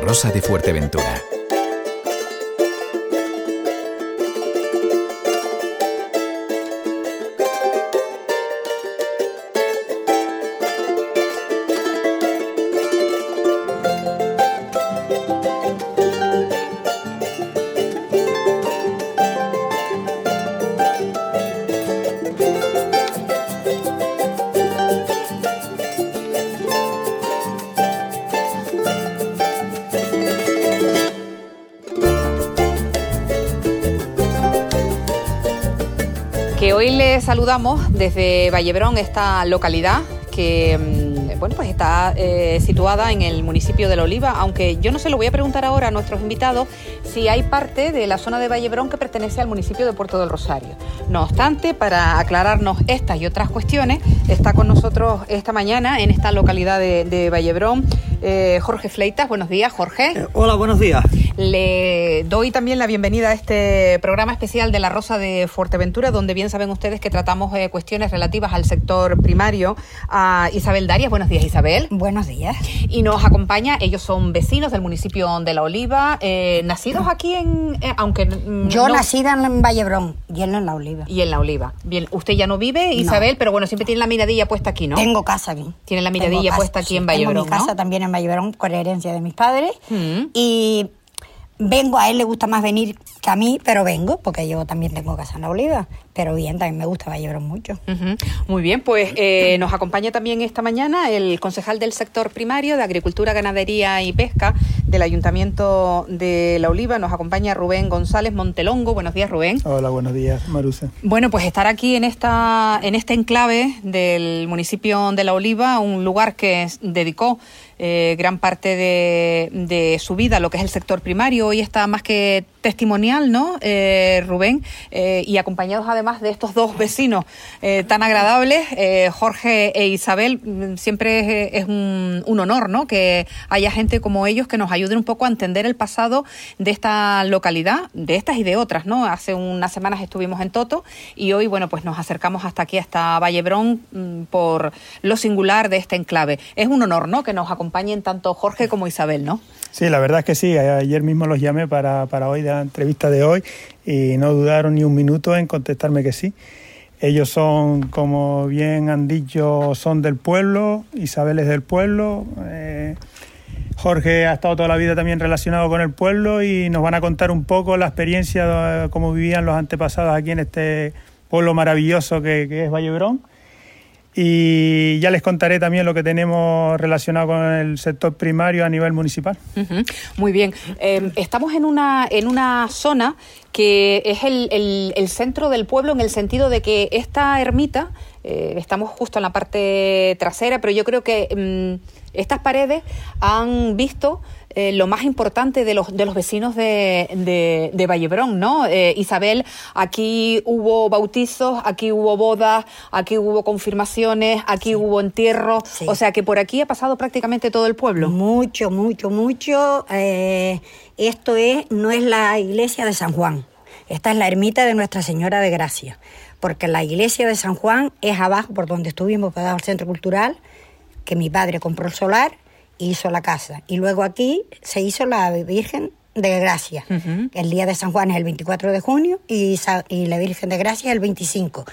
Rosa de Fuerteventura. Saludamos desde Vallebrón, esta localidad que mm, bueno, pues está eh, situada en el municipio de La Oliva, aunque yo no se lo voy a preguntar ahora a nuestros invitados si hay parte de la zona de Vallebrón que pertenece al municipio de Puerto del Rosario. No obstante, para aclararnos estas y otras cuestiones, está con nosotros esta mañana en esta localidad de, Vallebrón eh, Jorge Fleitas. Buenos días, Jorge. Eh, hola, buenos días. Le doy también la bienvenida a este programa especial de La Rosa de Fuerteventura, donde bien saben ustedes que tratamos eh, cuestiones relativas al sector primario. A Isabel Darias, buenos días, Isabel. Buenos días. Y nos acompaña, ellos son vecinos del municipio de La Oliva, eh, nacidos aquí en. eh, aunque. Yo no- nacida en Vallebrón y él en La Oliva. Y en La Oliva. Bien, usted ya no vive, Isabel, pero bueno, siempre tiene la miradilla puesta aquí, ¿no? Tengo casa aquí. Tiene la miradilla casa, puesta aquí sí, en Vallebrón, Tengo mi casa ¿no? también en Vallebrón por herencia de mis padres. Mm. Y vengo, a él le gusta más venir que a mí, pero vengo porque yo también tengo casa en La Oliva. Pero bien, también me gusta Vallebrón mucho. Muy bien, pues eh, nos acompaña también esta mañana el concejal del sector primario de Agricultura, Ganadería y Pesca del Ayuntamiento de La Oliva. Nos acompaña Rubén González Montelongo. Buenos días, Rubén. Hola, buenos días, Marusa. Bueno, pues estar aquí en esta en este enclave del municipio de La Oliva, un lugar que dedicó eh, gran parte de, de su vida lo que es el sector primario. Hoy está más que testimonial, ¿no, eh, Rubén? Eh, y acompañados además de estos dos vecinos eh, tan agradables, eh, Jorge e Isabel, mm, siempre es, es un, un honor, ¿no? Que haya gente como ellos que nos ayuden un poco a entender el pasado de esta localidad, de estas y de otras, ¿no? Hace unas semanas estuvimos en Toto y hoy, bueno, pues nos acercamos hasta aquí, hasta Vallebrón, mm, por lo singular de este enclave. Es un honor, ¿no? Que nos acompañen tanto Jorge como Isabel, ¿no? Sí, la verdad es que sí, ayer mismo los llamé para, para hoy, de la entrevista de hoy, y no dudaron ni un minuto en contestarme que sí. Ellos son, como bien han dicho, son del pueblo, Isabel es del pueblo, eh, Jorge ha estado toda la vida también relacionado con el pueblo y nos van a contar un poco la experiencia, de cómo vivían los antepasados aquí en este pueblo maravilloso que, que es Vallebrón. Y ya les contaré también lo que tenemos relacionado con el sector primario a nivel municipal. Muy bien. Eh, estamos en una, en una zona que es el, el- centro del pueblo en el sentido de que esta ermita, eh, estamos justo en la parte trasera, pero yo creo que mm, estas paredes han visto eh, lo más importante de los, de los vecinos de, de, de Vallebrón, ¿no? Eh, Isabel, aquí hubo bautizos, aquí hubo bodas, aquí hubo confirmaciones, aquí hubo entierros, Sí. o sea que por aquí ha pasado prácticamente todo el pueblo. Mucho, mucho, mucho. Eh, esto es, no es la iglesia de San Juan. Esta es la ermita de Nuestra Señora de Gracia. Porque la iglesia de San Juan es abajo, por donde estuvimos, pegado al centro cultural, que mi padre compró el solar hizo la casa. Y luego aquí se hizo la Virgen de Gracia. El día de San Juan es el 24 de junio y, y la Virgen de Gracia es el 25.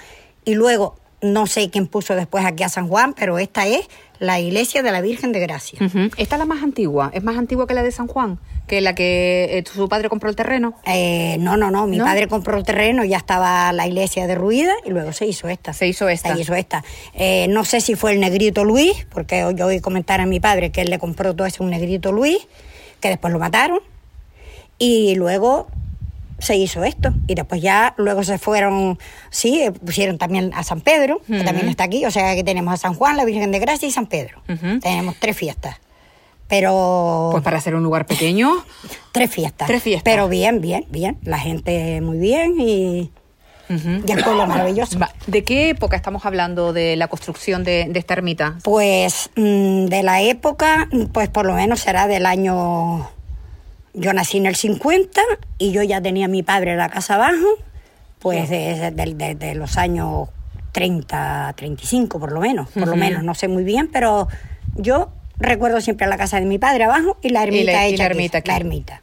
Y luego, no sé quién puso después aquí a San Juan, pero esta es la iglesia de la Virgen de Gracia. Esta es la más antigua, es más antigua que la de San Juan, que la que eh, su padre compró el terreno. Eh, no, no, no. Mi ¿No? padre compró el terreno, ya estaba la iglesia derruida y luego se hizo esta. Se hizo esta. Se hizo esta. Eh, no sé si fue el negrito Luis, porque yo oí comentar a mi padre que él le compró todo eso a un negrito Luis, que después lo mataron. Y luego se hizo esto. Y después ya, luego se fueron, sí, eh, pusieron también a San Pedro, que también está aquí. O sea que tenemos a San Juan, la Virgen de Gracia y San Pedro. Tenemos tres fiestas. Pero. Pues para ser un lugar pequeño, Tres fiestas. Tres fiestas. Pero bien, bien, bien. La gente muy bien y, Ujú. y el pueblo maravilloso. ¿de qué época estamos hablando de la construcción de, de esta ermita? Pues mm, de la época, pues por lo menos será del año... Yo nací en el 50 y yo ya tenía a mi padre en la casa abajo, pues de, de- de- de los años 30, 35 por lo menos, por lo menos, no sé muy bien, pero yo recuerdo siempre la casa de mi padre abajo y la ermita y la, hecha y la ermita aquí, aquí. la ermita.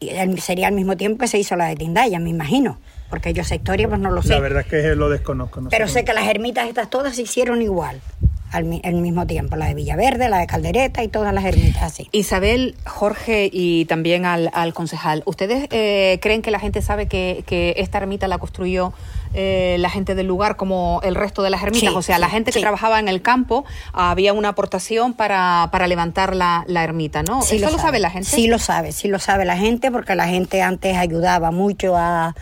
Y el- sería al mismo tiempo que se hizo la de Tindaya, me imagino, porque yo esa historia pues no lo sé. La verdad es que lo desconozco. no Pero sé sé que las ermitas estas todas se hicieron igual, al, mi- al mismo tiempo, la de Villaverde, la de Caldereta y todas las ermitas así. Isabel, Jorge y también al, al concejal, ¿ustedes eh, creen que la gente sabe que, que esta ermita la construyó eh, la gente del lugar como el resto de las ermitas? Sí, o sea, la gente que sí. trabajaba en el campo, había una aportación para, para levantar la, la ermita, ¿no? ¿Eso lo, sabe la gente? Sí lo sabe, sí lo sabe la gente, porque la gente antes ayudaba mucho a,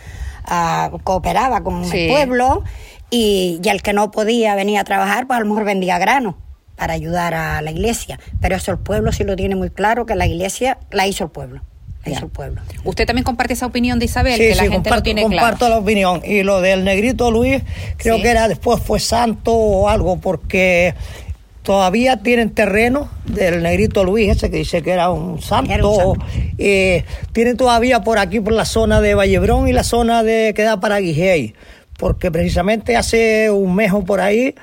a- cooperaba con Sí. el pueblo y, y el que no podía venir a trabajar, pues a lo mejor vendía grano para ayudar a la iglesia. Pero eso el pueblo sí lo tiene muy claro, que la iglesia la hizo el pueblo, la hizo el pueblo. ¿Usted también comparte esa opinión de Isabel? Sí, que la sí, gente comparto, lo tiene comparto claro. la opinión. Y lo del negrito Luis, creo Sí. que era después fue santo o algo, porque todavía tienen terreno del negrito Luis, ese que dice que era un santo. Era un santo. eh, tienen todavía por aquí, por la zona de Vallebrón y la zona de que da para Guijey, porque precisamente hace un mes o por ahí,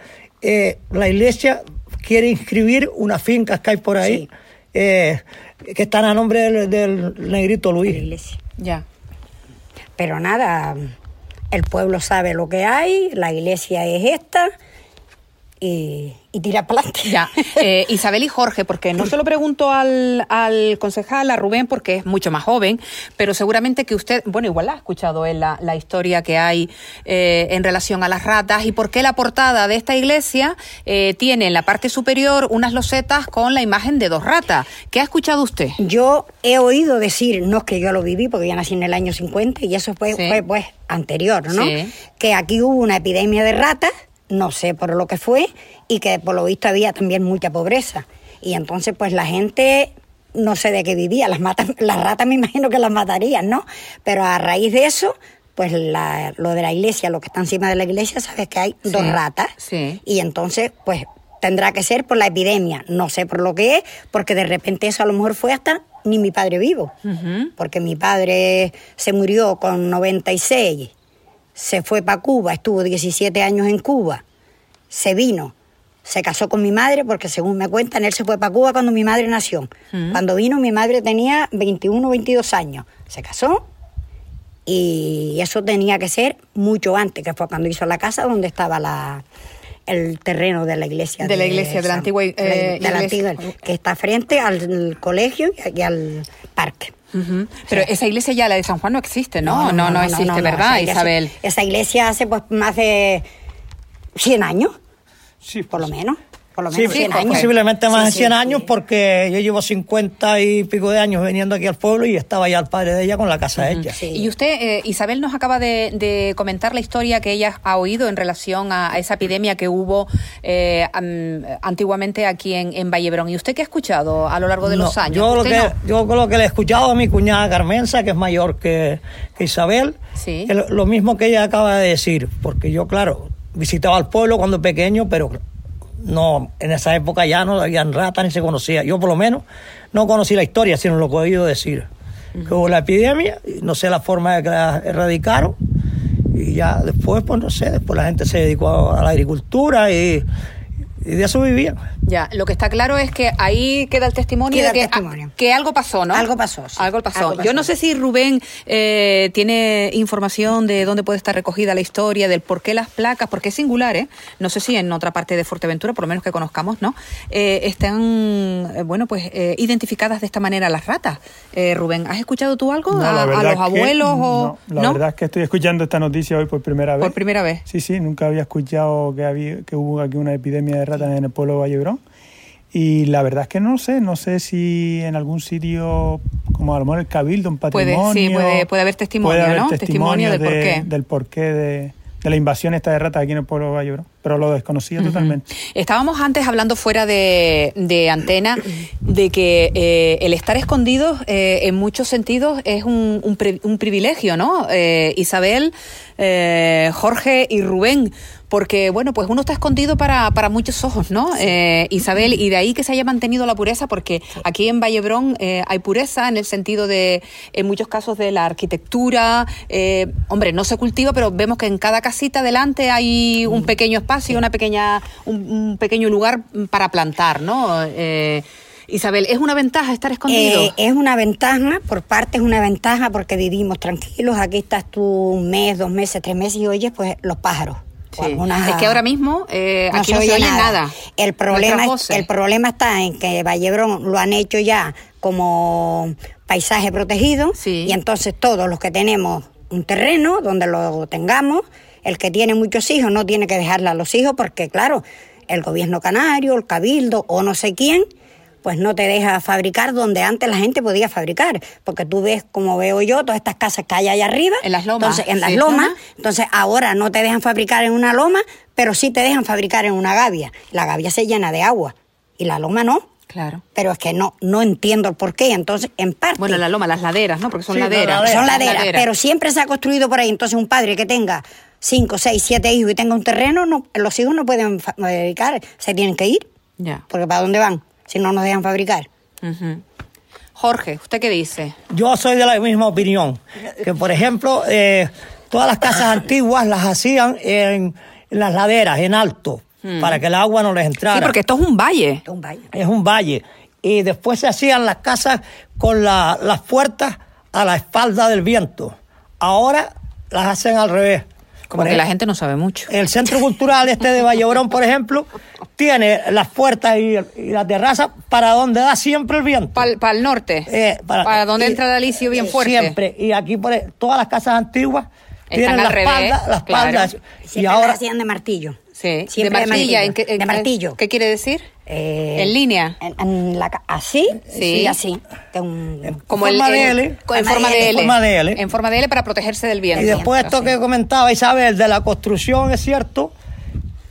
eh, la iglesia quiere inscribir unas fincas que hay por ahí, Sí. eh, que están a nombre del, del negrito La Luis. iglesia. Ya. Pero nada, el pueblo sabe lo que hay, la iglesia es esta y, y tira para adelante. Ya, Eh, Isabel y Jorge, porque no se lo pregunto al, al concejal, a Rubén, porque es mucho más joven, pero seguramente que usted, bueno, igual ha escuchado él la, la historia que hay eh, en relación a las ratas y por qué la portada de esta iglesia eh, tiene en la parte superior unas losetas con la imagen de dos ratas. ¿Qué ha escuchado usted? Yo he oído decir, no es que yo lo viví, porque ya nací en el año 50 y eso fue, Sí. fue pues anterior, ¿no? Sí. Que aquí hubo una epidemia de ratas, no sé por lo que fue, y que por lo visto había también mucha pobreza. Y entonces pues la gente no sé de qué vivía, las, las ratas me imagino que las matarían, ¿no? Pero a raíz de eso, pues la- lo de la iglesia, lo que está encima de la iglesia, sabes que hay dos ratas. sí. Y entonces, pues tendrá que ser por la epidemia. No sé por lo que es, porque de repente eso a lo mejor fue hasta ni mi padre vivo. Porque mi padre se murió con 96, se fue para Cuba, estuvo 17 años en Cuba, se vino, se casó con mi madre, porque según me cuentan, él se fue para Cuba cuando mi madre nació. Cuando vino, mi madre tenía 21 o 22 años. Se casó y eso tenía que ser mucho antes, que fue cuando hizo la casa donde estaba la, el terreno de la iglesia. De la iglesia, de la antigua, eh, de la iglesia. antigua, que está frente al colegio y al parque. Pero esa iglesia ya, la de San Juan, no existe, ¿no? No, no, existe, no, ¿verdad, esa Isabel? Esa iglesia hace pues más de 100 años, Sí, por lo menos. Por lo Sí, menos sí, 100 años. posiblemente más Sí, de sí, 100 sí. años porque yo llevo 50 y pico de años viniendo aquí al pueblo y estaba ya el padre de ella con la casa hecha. Sí. Y usted, eh, Isabel, nos acaba de, de comentar la historia que ella ha oído en relación a, a esa epidemia que hubo eh, am- antiguamente aquí en, en Vallebrón. ¿Y usted qué ha escuchado a lo largo de No, los años? Yo lo, ¿Usted que, no? yo con lo que le he escuchado a mi cuñada Carmenza, que es mayor que, que Isabel, Sí. es lo, lo mismo que ella acaba de decir, porque yo, claro, visitaba el pueblo cuando pequeño, pero no en esa época ya no habían ratas ni se conocía. Yo por lo menos no conocí la historia, sino lo que he oído decir. Que hubo la epidemia, no sé la forma de que la erradicaron, y ya después, pues no sé, después la gente se dedicó a la agricultura y, y de eso vivían. Ya, lo que está claro es que ahí queda el testimonio Queda de que, el testimonio. a- que algo pasó, ¿no? Algo pasó, sí. Algo pasó. Algo pasó. Yo no sé si Rubén eh, tiene información de dónde puede estar recogida la historia, del por qué las placas, porque es singular, ¿eh? No sé si en otra parte de Fuerteventura, por lo menos que conozcamos, ¿no? Eh, están, eh, bueno, pues eh, identificadas de esta manera las ratas. Eh, Rubén, ¿has escuchado tú algo? No, a, los que abuelos o...? no, la verdad es que estoy escuchando esta noticia hoy por primera vez. Por primera vez. Sí, sí, nunca había escuchado que, había, que hubo aquí una epidemia de ratas en el pueblo de Vallebrón. Y la verdad es que no sé, no sé si en algún sitio, como a lo mejor el Cabildo, un Puede, patrimonio... sí, puede- puede haber testimonio, puede haber ¿no? Testimonio del de- porqué. Del porqué de, de la invasión esta de ratas aquí en el pueblo de Vallebrón. Pero lo desconocía totalmente. Estábamos antes hablando fuera de, de antena de que eh, el estar escondido eh, en muchos sentidos es un, un, un privilegio, ¿no? Eh, Isabel, Jorge y Rubén, porque, bueno, pues uno está escondido para, para muchos ojos, ¿no? Eh, Isabel, y de ahí que se haya mantenido la pureza, porque aquí en Vallebrón eh, hay pureza en el sentido de, en muchos casos, de la arquitectura. eh, hombre, no se cultiva, pero vemos que en cada casita delante hay un pequeño espacio, una pequeña, un, un pequeño lugar para plantar, ¿no? Eh, Isabel, ¿es una ventaja estar escondido? Eh, es una ventaja, por parte es una ventaja porque vivimos tranquilos. Aquí estás tú un mes, dos meses, tres meses y oyes pues los pájaros. Sí. Es que ahora mismo eh, aquí no se oye nada. El problema, voces. el problema está en que Vallebrón lo han hecho ya como paisaje protegido Sí. y entonces todos los que tenemos un terreno donde lo tengamos, el que tiene muchos hijos no tiene que dejarle a los hijos porque claro, el gobierno canario, el cabildo o no sé quién, pues no te deja fabricar donde antes la gente podía fabricar, porque tú ves como veo yo todas estas casas que hay allá arriba, En las lomas, entonces en las sí. lomas, entonces ahora no te dejan fabricar en una loma, pero sí te dejan fabricar en una gavia. La gavia se llena de agua y la loma no. Claro. Pero es que no no entiendo el por qué, entonces en parte Bueno, la loma, las laderas, ¿no? Porque son Sí, laderas. son laderas, pero siempre se ha construido por ahí. Entonces, un padre que tenga cinco, seis, siete hijos y tenga un terreno, no, los hijos no pueden fa- fabricar, se tienen que ir. Ya. Porque ¿para dónde van? Si no nos dejan fabricar. Jorge, ¿usted qué dice? Yo soy de la misma opinión. Que, por ejemplo, eh, todas las casas antiguas las hacían en, en las laderas, en alto, para que el agua no les entrara. Sí, porque esto es un valle. Esto es un valle. Es un valle. Y después se hacían las casas con la- las puertas a la espalda del viento. Ahora las hacen al revés. Como que la gente no sabe mucho. El centro cultural este de Vallebrón, por ejemplo, tiene las puertas y, y la terraza para donde da siempre el viento. Para el norte. Eh, para, donde y- entra el alicio bien eh, fuerte. Siempre. Y aquí por e- todas las casas antiguas Están tienen al la revés, espalda, la claro. Y ahora las hacían de martillo. Sí. Siempre de martilla. ¿en qué, en de martillo. ¿Qué quiere decir? Eh, ¿En línea? en- en la ¿Así? Sí. así. Un- Como forma el, de L. En forma de L. Forma de L. En forma de L para protegerse del viento. Y después esto que comentaba Isabel de la construcción, es cierto,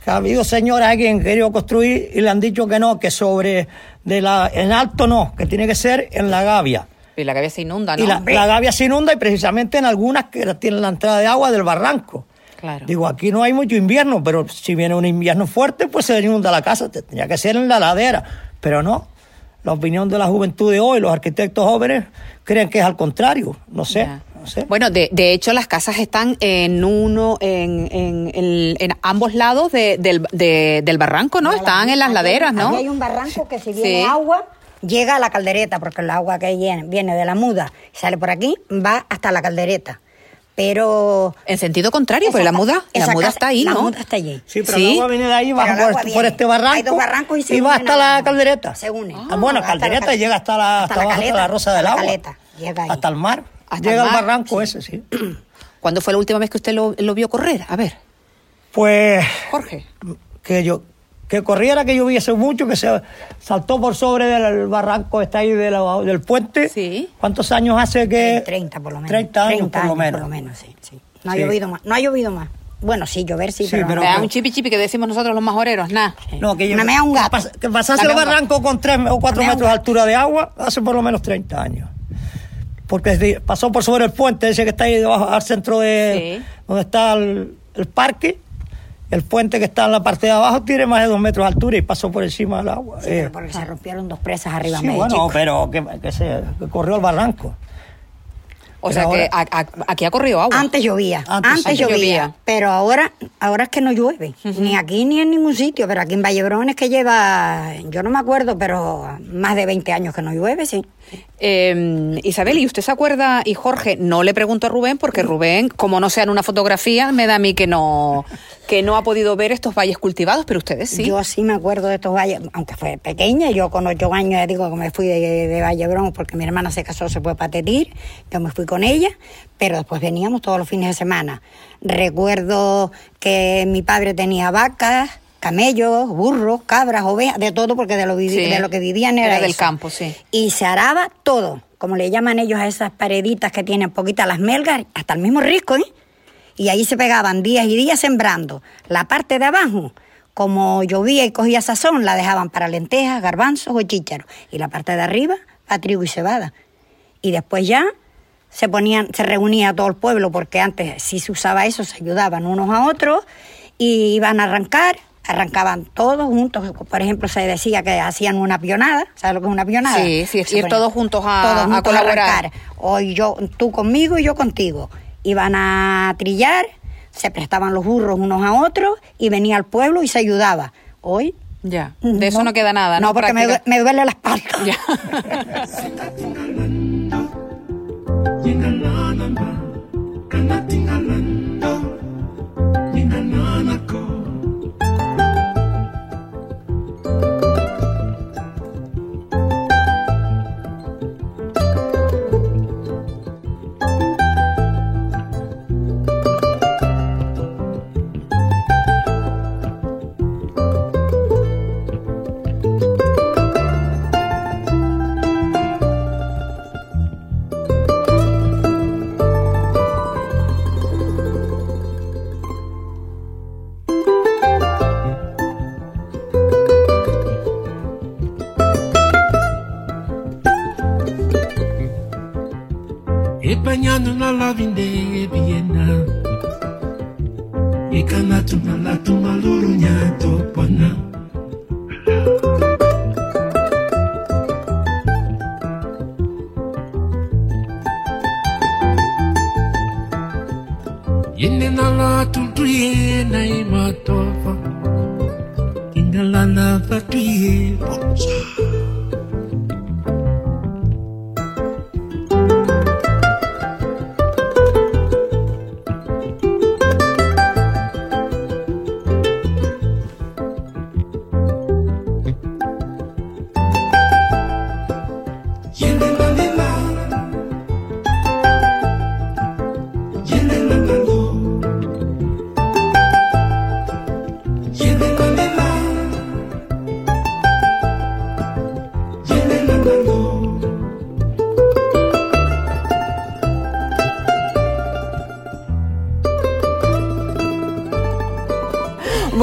que ha habido señoras aquí que han querido construir y le han dicho que no, que sobre de la en alto no, que tiene que ser en la gavia. Y la cabeza inunda, ¿no? Y la, la gavia se inunda y precisamente en algunas que tienen la entrada de agua del barranco. Claro. Digo, aquí no hay mucho invierno, pero si viene un invierno fuerte, pues se inunda la casa. Te- Tenía que ser en la ladera, pero no. La opinión de la juventud de hoy, los arquitectos jóvenes, creen que es al contrario. No sé, no sé. Bueno, de, de hecho las casas están en uno, en, en, en- en ambos lados de- del, de- del barranco, ¿no? Están en las Aquí- laderas, ¿no? aquí hay un barranco que si Sí. viene agua, llega a la caldereta, porque el agua que viene, viene de la muda, sale por aquí, va hasta la caldereta. Pero... En sentido contrario, porque la muda, la muda casa- está ahí, La ¿no? muda está allí. Sí, pero Sí. el agua viene de ahí, Pero baja por, este- por este barranco, Hay dos barrancos y se va unen hasta la caldereta. Se unen. Ah, bueno, Hasta la caldereta cal- llega hasta la, hasta hasta la la rosa del la agua. caleta, llega ahí. hasta el mar. Hasta llega el al mar, barranco ese, sí. ¿Cuándo fue la última vez que usted lo, lo vio correr? A ver, Pues Jorge. que yo que corriera que lloviese mucho, que se saltó por sobre del barranco está ahí de la- del puente. Sí. ¿Cuántos años hace que? 30 por lo menos. 30 años 30 por lo menos. Por lo menos, sí. sí. No ha Sí. llovido más. No ha llovido más. Bueno, sí, llover sí, Sí, pero, pero- no. Me un chipi chipi que decimos nosotros los majoreros, nada. No, que yo, Una mea un gato. pas- Que pasase el barranco con 3 o 4 Una mea un metros de altura de agua hace por lo menos 30 años. Porque pasó por sobre el puente ese que está ahí debajo al centro de Sí. donde está el, el parque. El puente que está en la parte de abajo tiene más de 2 metros de altura y pasó por encima del agua. Sí, Eh, pero porque se rompieron dos presas arriba sí, medio, bueno, chico. pero que, que se que corrió el barranco. O Pero sea que ahora- a- a- aquí ha corrido agua. Antes llovía, Antes antes, llovía, llovía. pero ahora, ahora es que no llueve, ni aquí ni en ningún sitio, pero aquí en Vallebrón es que lleva, yo no me acuerdo, pero más de 20 años que no llueve, sí. Eh, Isabel, ¿y usted se acuerda? Y Jorge, no le pregunto a Rubén, porque Rubén, como no sea en una fotografía, me da a mí que no, que no ha podido ver estos valles cultivados, pero ustedes sí. Yo sí me acuerdo de estos valles, aunque fue pequeña, yo con ocho años ya digo que me fui de, de Vallebrón porque mi hermana se casó, se fue para Tetir, yo me fui con ella, pero después veníamos todos los fines de semana. Recuerdo que mi padre tenía vacas, camellos, burros, cabras, ovejas, de todo porque de lo, vivi- Sí, de lo que vivían era, era del eso. campo, sí. Y se araba todo, como le llaman ellos a esas pareditas que tienen poquitas las melgas, hasta el mismo risco, ¿eh? Y ahí se pegaban días y días sembrando. La parte de abajo como llovía y cogía sazón, la dejaban para lentejas, garbanzos o chícharos. Y la parte de arriba, para trigo y cebada. Y después ya se ponían, se reunía todo el pueblo, porque antes si se usaba eso, se ayudaban unos a otros y iban a arrancar, arrancaban todos juntos. Por ejemplo, se decía que hacían una pionada. ¿Sabes lo que es una pionada? Sí, sí, Se ir todos juntos a- todos a juntos colaborar. arrancar. Hoy yo, tú conmigo y yo contigo. Iban a trillar, se prestaban los burros unos a otros y venía al pueblo y se ayudaba. Hoy. Ya, de eso no, queda nada, ¿no? No, porque me, me duele la espalda. Ya.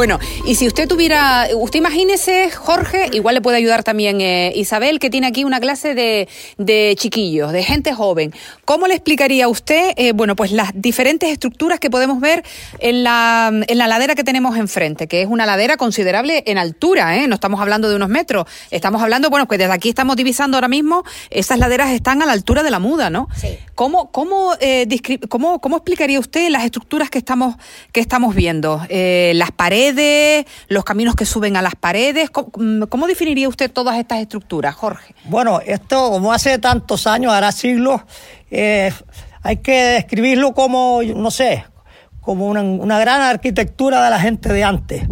Bueno, y si usted tuviera, usted imagínese, Jorge, igual le puede ayudar también eh, Isabel, que tiene aquí una clase de, de chiquillos, de gente joven. ¿Cómo le explicaría a usted, eh, bueno, pues las diferentes estructuras que podemos ver en la, en la ladera que tenemos enfrente, que es una ladera considerable en altura, ¿eh? No estamos hablando de unos metros, estamos hablando, bueno, que desde aquí estamos divisando ahora mismo, esas laderas están a la altura de la muda, ¿no? Sí. ¿Cómo, cómo, eh, cómo, cómo explicaría usted las estructuras que estamos, que estamos viendo? Eh, las paredes, los caminos que suben a las paredes. ¿Cómo, mm, cómo definiría usted todas estas estructuras, Jorge? Bueno, esto como hace tantos años, hará siglos, eh, hay que describirlo como, no sé, como una, una gran arquitectura de la gente de antes,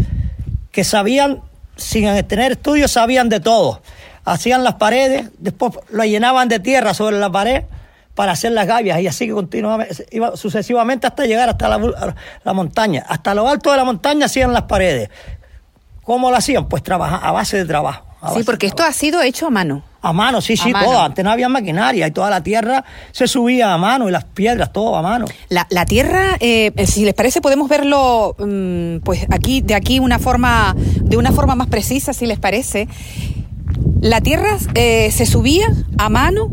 que sabían, sin tener estudios, sabían de todo. Hacían las paredes, después lo llenaban de tierra sobre la pared para hacer las gavias y así que continuamente, iba sucesivamente hasta llegar hasta la, la montaña. Hasta lo alto de la montaña hacían las paredes. ¿Cómo lo hacían? Pues trabajar, a base de trabajo. Sí, porque esto ha sido hecho a mano. a mano, sí, A sí, mano. todo. Antes no había maquinaria y toda la tierra se subía a mano y las piedras, todo a mano. La, la tierra, eh, si les parece, podemos verlo, mm, pues aquí, de aquí una forma, de una forma más precisa, si les parece. La tierra eh, se subía a mano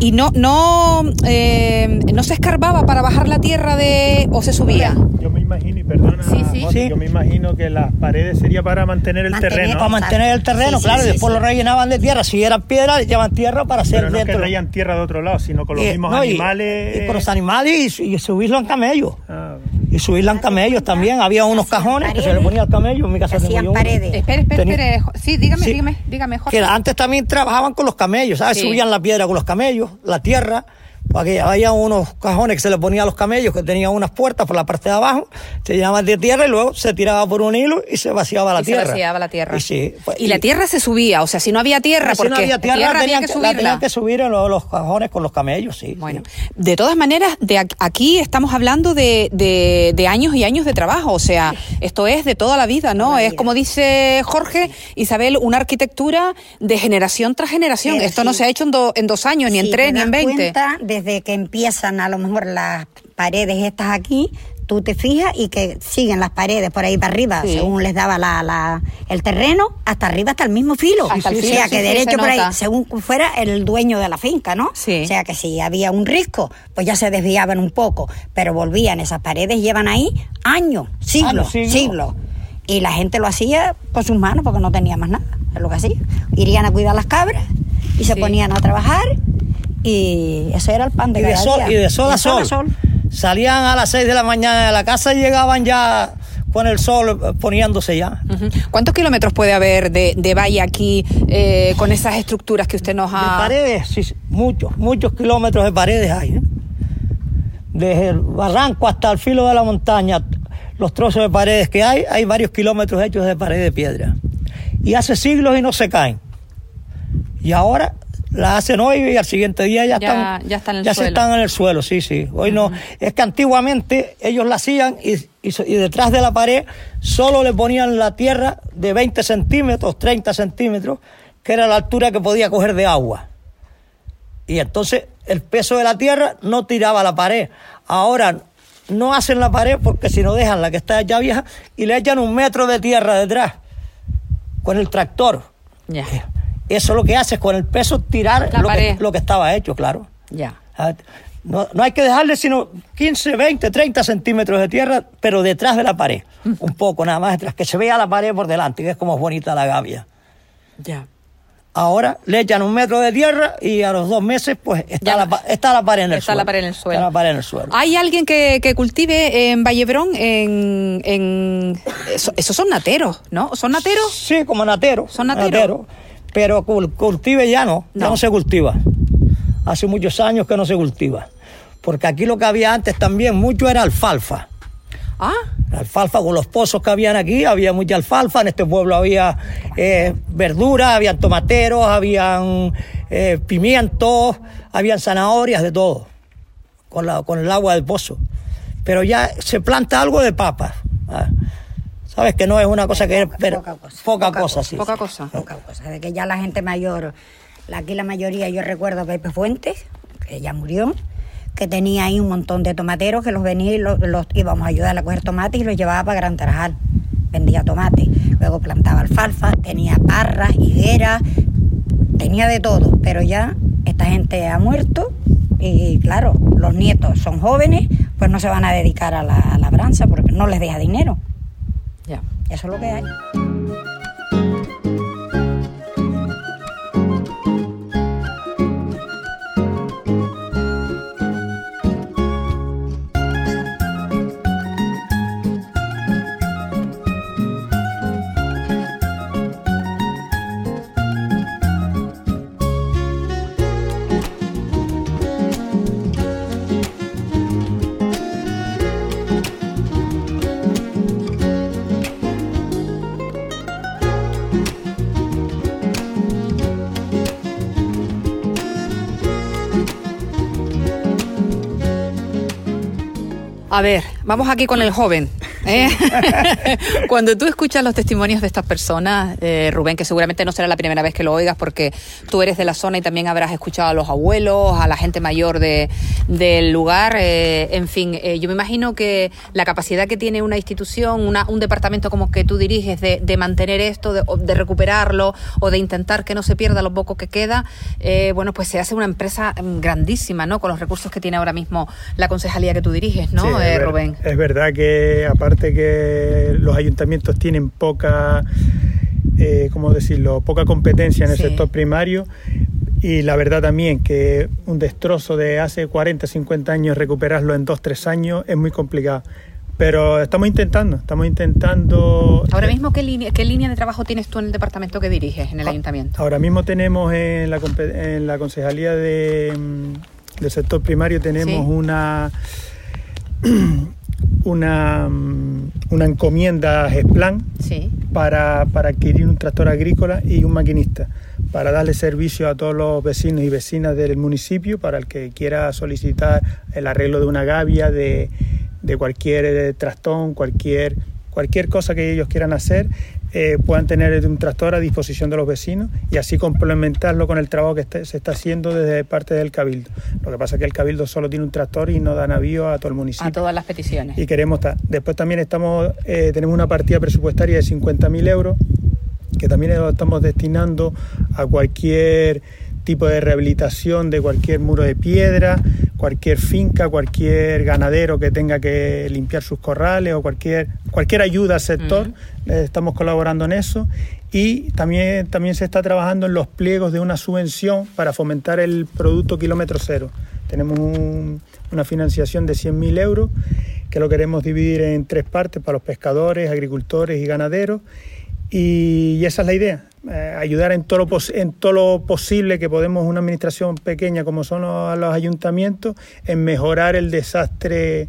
y no, no, eh, no se escarbaba para bajar la tierra de, o se subía. Yo me imagino, y perdona, Sí, sí. Yo me imagino que las paredes sería para mantener el Mantener- terreno. Para mantener el terreno, claro, sí, y después sí. lo rellenaban de tierra. Si eran piedras, le llevaban tierra para hacer Pero no que traían tierra de otro lado, sino con los Eh, mismos no, y- animales. Y, con los animales y, y subirlo en camello. Ah, Y subirlo en camellos también. Había unos cajones que se le ponía al camello. En mi casa Hacían paredes. Espere, espere, Tenía- espere. Jo- Sí, dígame, Sí. dígame, dígame, Jorge. Que antes también trabajaban con los camellos, ¿sabes? Sí. Subían la piedra con los camellos, la tierra. Aquí había unos cajones que se le ponían a los camellos que tenían unas puertas por la parte de abajo, se llenaban de tierra y luego se tiraba por un hilo y se vaciaba la y tierra. se vaciaba la tierra. Y, sí, pues, y la tierra se subía, o sea, si no había tierra, si porque no había tierra, tenían que que, la subirla. tenían que subir en los, los cajones con los camellos, sí. Bueno, sí. de todas maneras, de aquí estamos hablando de, de- de años y años de trabajo, o sea, esto es de toda la vida, ¿no? Es vida. como dice Jorge, Isabel, una arquitectura de generación tras generación. Esto no se ha hecho en, do- en dos años, ni en tres, ni en veinte. Desde que empiezan a lo mejor las paredes estas aquí, tú te fijas y que siguen las paredes por ahí para arriba, Sí. según les daba la, la- el terreno, hasta arriba hasta el mismo filo. Hasta el o filo, sea, sí, que derecho se por ahí, según fuera el dueño de la finca, ¿no? Sí. O sea, que si había un risco, pues ya se desviaban un poco, pero volvían. Esas paredes llevan ahí años, siglos, Años, siglos. siglos. Y la gente lo hacía con sus manos porque no tenía más nada, es lo que hacía. Irían a cuidar las cabras y se ponían a trabajar y ese era el pan de Y de, sol, día. y de sol a sol. sol. Salían a las 6 de la mañana de la casa y llegaban ya con el sol eh, poniéndose ya. ¿Cuántos kilómetros puede haber de, de valla aquí eh, con esas estructuras que usted nos De ha... paredes, sí, sí, muchos, muchos kilómetros de paredes hay. ¿eh? Desde el barranco hasta el filo de la montaña, los trozos de paredes que hay, hay varios kilómetros hechos de pared de piedra. Y hace siglos y no se caen. Y ahora la hacen hoy y al siguiente día ya, Ya- están, ya están en el ya suelo. se están en el suelo, sí, sí. Hoy no. Es que antiguamente ellos la hacían y, y detrás de la pared solo le ponían la tierra de 20 centímetros, 30 centímetros, que era la altura que podía coger de agua. Y entonces el peso de la tierra no tiraba la pared. Ahora no hacen la pared porque si no dejan la que está ya vieja y le echan un metro de tierra detrás con el tractor. Ya, Eso lo que hace es con el peso tirar lo que, pared. lo que estaba hecho, claro. ya. Ah, No, no hay que dejarle sino 15, 20, 30 centímetros de tierra, pero detrás de la pared. Un poco nada más detrás, que se vea la pared por delante, que es como bonita la gavia. Ya. Ahora le echan un metro de tierra y a los dos meses, pues está, Ya la, está la pared en el Está suelo. la pared en el suelo. Está la pared en el suelo. ¿Hay alguien que, que cultive en Vallebrón? En, en... Eso- esos son nateros, ¿no? ¿Son nateros? Sí, como natero. ¿Son nateros? Pero cul- cultive ya no, ya No. se cultiva. Hace muchos años que no se cultiva. Porque aquí lo que había antes también mucho era alfalfa. Ah, La alfalfa con los pozos que habían aquí, había mucha alfalfa, en este pueblo había eh, verduras, habían tomateros, habían eh, pimientos, habían zanahorias, de todo, con, la, con el agua del pozo. Pero ya se planta algo de papas. ah. Sabes que no es una cosa que es pero- poca cosa. poca Poca cosa, cosa. sí. poca cosa. Poca cosa, de que ya la gente mayor, aquí la mayoría, yo recuerdo a Pepe Fuentes, que ya murió, que tenía ahí un montón de tomateros que los venía y los, los íbamos a ayudarle a coger tomates y los llevaba para Gran Tarajal. Vendía tomate, luego plantaba alfalfa, tenía parras, higueras, tenía de todo, pero ya esta gente ha muerto y claro, los nietos son jóvenes, pues no se van a dedicar a la, a la labranza porque no les deja dinero. Ya. Eso es lo que hay. A ver, vamos aquí con el joven. ¿Eh? Cuando tú escuchas los testimonios de estas personas, eh, Rubén, que seguramente no será la primera vez que lo oigas porque tú eres de la zona y también habrás escuchado a los abuelos, a la gente mayor de, del lugar, eh, en fin, eh, yo me imagino que la capacidad que tiene una institución, una- un departamento como que tú diriges de, de mantener esto, de, de recuperarlo o de intentar que no se pierda lo poco que queda, eh, bueno, pues se hace una empresa mm, grandísima, ¿no? Con los recursos que tiene ahora mismo la concejalía que tú diriges, ¿no, Sí, es ver- Rubén? Es verdad que aparte que los ayuntamientos tienen poca, eh, ¿cómo decirlo?, poca competencia en el Sí. sector primario y la verdad también que un destrozo de hace 40, 50 años recuperarlo en 2, 3 años es muy complicado. Pero estamos intentando, estamos intentando... Ahora mismo, ¿qué línea, ¿qué línea de trabajo tienes tú en el departamento que diriges, en el Ah, ayuntamiento? Ahora mismo tenemos en la, en la concejalía de, mm, del sector primario tenemos Sí. una una mm, una encomienda GESPLAN Sí. para, para adquirir un tractor agrícola y un maquinista para darle servicio a todos los vecinos y vecinas del municipio para el que quiera solicitar el arreglo de una gavia de, de cualquier eh, trastón cualquier cualquier cosa que ellos quieran hacer eh, puedan tener un tractor a disposición de los vecinos y así complementarlo con el trabajo que se está haciendo desde parte del Cabildo. Lo que pasa es que el Cabildo solo tiene un tractor y no da navío a todo el municipio A todas las peticiones. y queremos estar. Después también estamos, eh, tenemos una partida presupuestaria de 50.000 euros que también lo estamos destinando a cualquier tipo de rehabilitación de cualquier muro de piedra, cualquier finca, cualquier ganadero que tenga que limpiar sus corrales o cualquier, cualquier ayuda al sector. Eh, Estamos colaborando en eso y también, también se está trabajando en los pliegos de una subvención para fomentar el producto kilómetro cero. Tenemos un- una financiación de 100.000 euros que lo queremos dividir en tres partes para los pescadores, agricultores y ganaderos. Y, y esa es la idea, eh, ayudar en todo, lo en todo lo posible que podemos una administración pequeña como son los ayuntamientos en mejorar el desastre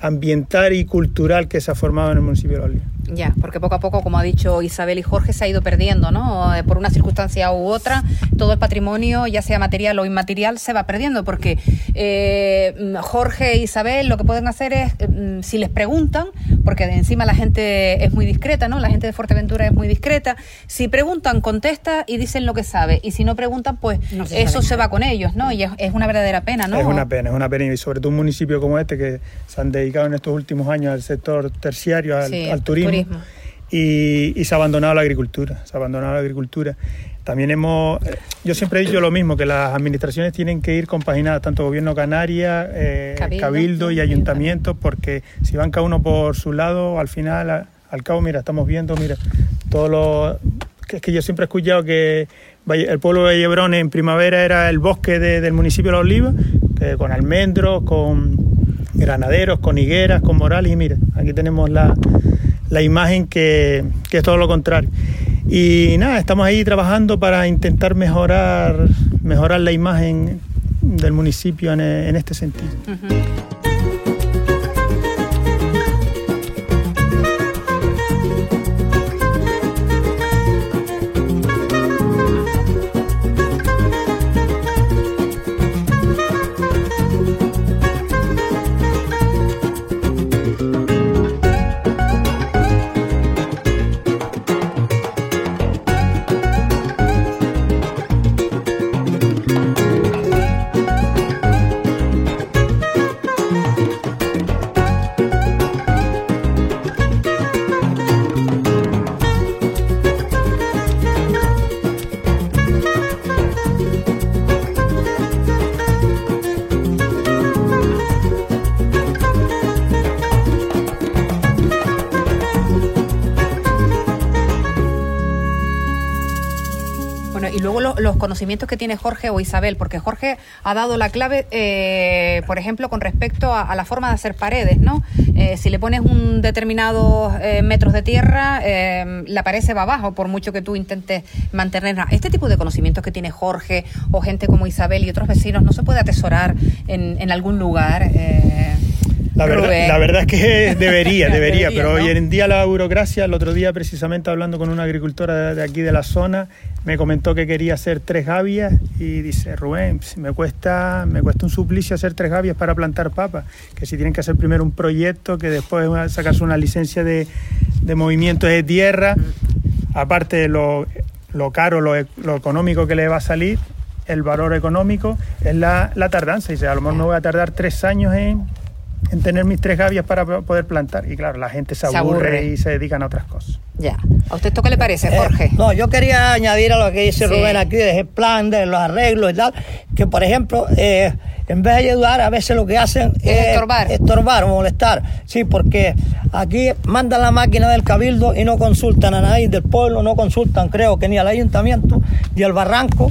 ambiental y cultural que se ha formado en el municipio de Los Olivos. Ya, porque poco a poco, como ha dicho Isabel y Jorge, se ha ido perdiendo, ¿no? Eh, Por una circunstancia u otra, todo el patrimonio, ya sea material o inmaterial, se va perdiendo, porque eh, Jorge e Isabel lo que pueden hacer es, eh, mm, si les preguntan, porque de encima la gente es muy discreta, ¿no? La gente de Fuerteventura es muy discreta, si preguntan, contesta y dicen lo que sabe, y si no preguntan, pues No se eso se va con ellos, ¿no? Y es, es una verdadera pena, ¿no? Es una pena, es una pena. Y sobre todo un municipio como este que se han dedicado en estos últimos años al sector terciario, al, Sí, al turismo, turismo. Y, y se ha abandonado la agricultura. Se ha abandonado la agricultura. También hemos, eh, yo siempre he dicho lo mismo, que las administraciones tienen que ir compaginadas, tanto gobierno canaria, eh, Cabildo, cabildo, y ayuntamientos, porque si van cada uno por su lado, al final, a- al cabo, mira, estamos viendo, mira, todos los... que es que yo siempre he escuchado que el pueblo de Vallebrón en primavera era el bosque de- del municipio de La Oliva, que con almendros, con granaderos, con higueras, con morales, y mira, aquí tenemos la, la imagen que, que es todo lo contrario. Y nada, estamos ahí trabajando para intentar mejorar, mejorar la imagen del municipio en, en este sentido. Conocimientos que tiene Jorge o Isabel, porque Jorge ha dado la clave, eh, por ejemplo, con respecto a, la forma de hacer paredes, ¿no? Eh, si le pones un determinado eh, metros de tierra, eh, la pared se va abajo, por mucho que tú intentes mantenerla. Este tipo de conocimientos que tiene Jorge o gente como Isabel y otros vecinos, ¿no se puede atesorar en, en algún lugar? La verdad, la verdad es que debería, debería, Debería, pero ¿no? hoy en día la burocracia, el otro día precisamente hablando con una agricultora de, aquí de la zona, me comentó que quería hacer tres gavias y dice, Rubén, me cuesta, me cuesta un suplicio hacer tres gavias para plantar papas, que si tienen que hacer primero un proyecto, que después sacarse una licencia de, de movimiento de tierra, aparte de lo, lo caro, lo, lo económico que le va a salir, el valor económico es la, la tardanza. Dice, a lo mejor me voy a tardar tres años en, en tener mis tres gavias para po- poder plantar. Y claro, la gente se Se aburre, y se dedican a otras cosas. Ya. ¿A usted esto qué le parece, Eh, Jorge? no, yo quería añadir a lo que dice Sí. Rubén aquí, de el plan, de los arreglos y tal, que por ejemplo, eh, en vez de ayudar, a veces lo que hacen Es estorbar. estorbar o molestar. Sí, porque aquí mandan la máquina del cabildo y no consultan a nadie del pueblo, no consultan, creo que ni al ayuntamiento, y al barranco.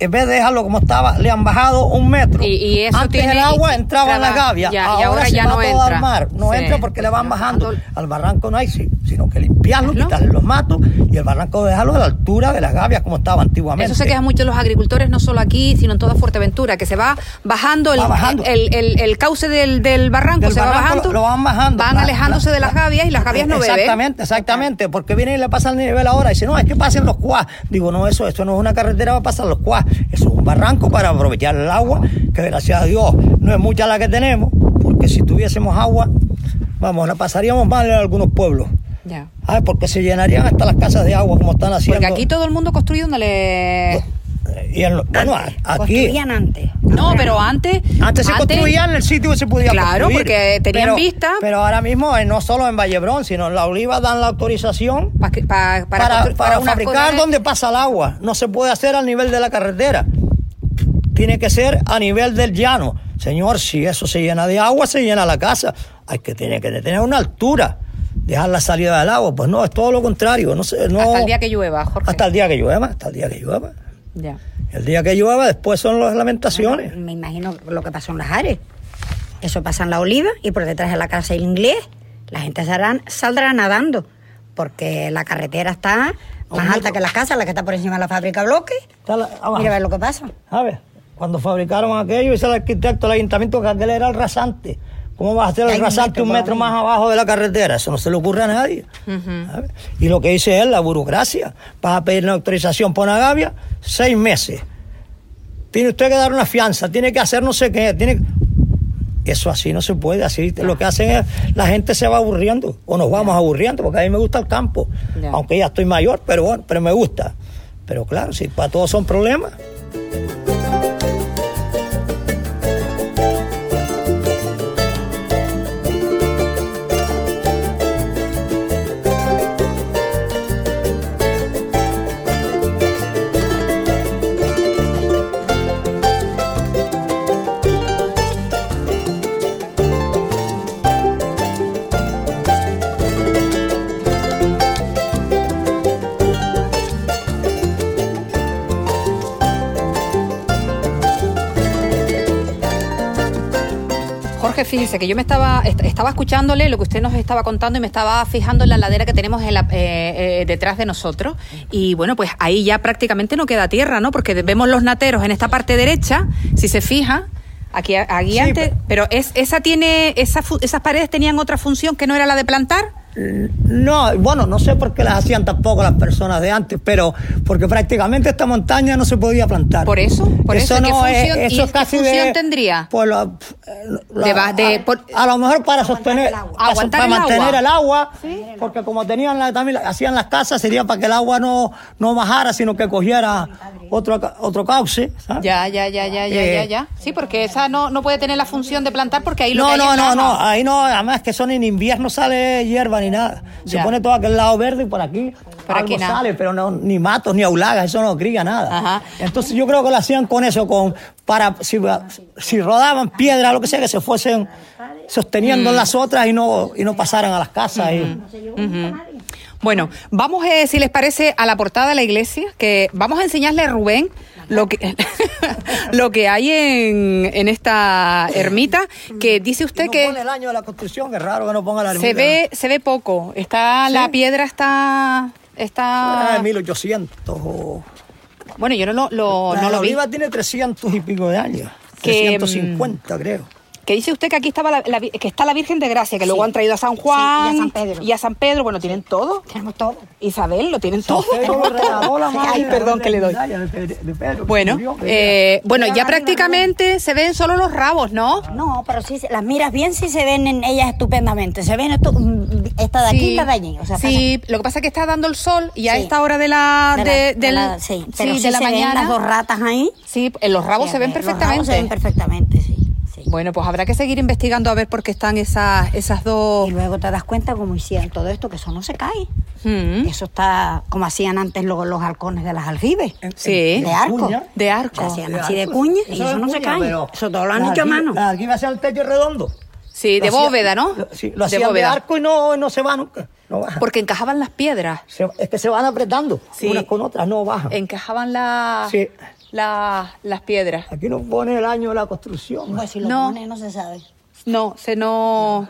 En vez de dejarlo como estaba, le han bajado un metro. Y- y eso Antes tiene- el agua entraba en la gavia, ya, y ahora, ahora se ya va no todo entra. al mar. No Sí. entra porque le van bajando. Al barranco no hay, si- sino que limpiarlo, quitarle los matos y el barranco dejarlo a la altura de las gavias como estaba antiguamente. Eso se quejan mucho los agricultores, no solo aquí, sino en toda Fuerteventura, que se va bajando el, Va bajando. el, el- el cauce del, del barranco, Del se va bajando. lo- lo van bajando. Van La- alejándose la- de las la- gavias y las gavias no beben. Exactamente, exactamente, porque vienen y le pasan el nivel ahora y dicen, no, es que pasen los cuas. Digo, no, eso, eso no es una carretera para pasar los cuas, eso es un barranco para aprovechar el agua, que gracias a Dios no es mucha la que tenemos, porque si tuviésemos agua, vamos, la pasaríamos mal en algunos pueblos. Ya. Ah, porque se llenarían hasta las casas de agua como están haciendo. Porque aquí todo el mundo construye donde le... Y en lo- bueno, aquí. Construían antes. No, pero antes... Antes se construía en el sitio que se podía Claro, construir. porque tenían pero, vista. Pero ahora mismo eh, no solo en Vallebrón, sino en La Oliva dan la autorización pa- pa- para, para, para fabricar cosas- donde pasa el agua. No se puede hacer al nivel de la carretera. Tiene que ser a nivel del llano. Señor, si eso se llena de agua, se llena la casa. Hay que tener que tener una altura. Dejar la salida del agua. Pues no, es todo lo contrario. No- Hasta el día que llueva, Jorge. Hasta el día que llueva, hasta el día que llueva. Ya. El día que llueva, después son las lamentaciones. Me imagino lo que pasó en las Ares. Eso pasa en la Oliva y por detrás de la casa del inglés. La gente saldrá, saldrá nadando porque la carretera está más alta que las casas, la que está por encima de la fábrica bloque. Mira a ver lo que pasa. ¿Sabes? Cuando fabricaron aquello, dice el arquitecto del ayuntamiento que aquel era el rasante. ¿Cómo va a el un rasante metro un más abajo de la carretera? Eso no se le ocurre a nadie. Y lo que dice él, la burocracia, para pedir una autorización por una gavia, seis meses. Tiene usted que dar una fianza, tiene que hacer no sé qué, tiene eso así no se puede, así lo que hacen es la gente se va aburriendo o nos vamos aburriendo, porque a mí me gusta el campo, aunque ya estoy mayor, pero bueno, pero me gusta. Pero claro, si para todos son problemas. Fíjese que yo me estaba est- estaba escuchándole lo que usted nos estaba contando y me estaba fijando en la ladera que tenemos en la- eh, eh, detrás de nosotros. Y bueno, pues ahí ya prácticamente no queda tierra, ¿no? Porque vemos los nateros en esta parte derecha, si se fija. Aquí, aquí Sí, antes, pero- pero es, esa tiene, esa esas paredes tenían otra función que no era la de plantar. No, bueno, no sé por qué las hacían tampoco las personas de antes, pero porque prácticamente esta montaña no se podía plantar. Por eso, por eso, ¿qué no es- función- eso y es qué casi función de- tendría? Pues la- la- De ba- de- a, por- a lo mejor para sostener, el agua. para, Aguantar para el mantener agua. el agua, porque como tenían la- también la- hacían las casas sería para que el agua no, no bajara, sino que cogiera otro otro cauce. ¿sabes? Ya, ya, ya, ya, ya, Eh. ya, ya. Sí, porque esa no, no puede tener la función de plantar porque ahí lo No, que hay no, es no, no, ahí no, además que son en invierno sale hierba ni nada. Se Ya. pone todo aquel lado verde y por aquí, Por algo aquí nada. sale, pero no, ni matos, ni aulagas, eso no cría nada. Ajá. Entonces yo creo que lo hacían con eso, con para si, si rodaban piedra, lo que sea, que se fuesen sosteniendo Mm. las otras y no, y no pasaran a las casas. y- Bueno, vamos, eh, si les parece, a la portada de la iglesia, que vamos a enseñarle a Rubén lo que, lo que hay en, en esta ermita, que dice usted no que pone el año de la construcción, es raro que no ponga la se ermita. ve, se ve poco. Está, la piedra está, Ah, está, 1800. o- bueno, yo no lo, lo- la no de lo vi. Oliva tiene 300 y pico de años. Que, mm, 350, creo. Que dice usted que aquí estaba la, que está la Virgen de Gracia, que luego han traído a San Juan Sí, y a San Pedro. y a San Pedro. Bueno, tienen todo. Tenemos todo. Isabel, lo tienen todo. Ay, perdón que le doy. Bueno, eh, bueno, ya prácticamente se ven solo los rabos, ¿no? No, pero sí, las miras bien, sí se ven en ellas estupendamente. Se ven esto, mm, esta de aquí y la de allí. O sea, sí, lo que pasa es que está dando el sol y a esta hora de la, de, de la- del- sí, pero sí, sí de la se ven mañana. las dos ratas ahí. Sí, en los rabos se ven los rabos perfectamente. se ven perfectamente, sí. Bueno, pues habrá que seguir investigando a ver por qué están esas, esas dos. Y luego te das cuenta cómo hicieron todo esto, que eso no se cae. Mm, Eso está como hacían antes los, los halcones de las aljibes. Sí. De arco. De arco. Se hacían De así de cuña y eso es no se cae. Eso todo lo han las hecho a mano. Las alquibas hacían el techo redondo. Sí, de hacían- bóveda, ¿no? lo- Sí, lo de hacían de, bóveda. arco y no, no se va nunca. No baja. Porque encajaban las piedras. Se- es que se van apretando Sí. unas con otras, no bajan. Encajaban la- Sí. La- las piedras. Aquí nos pone el año de la construcción. Pues si lo No. pone no se sabe. No, se no.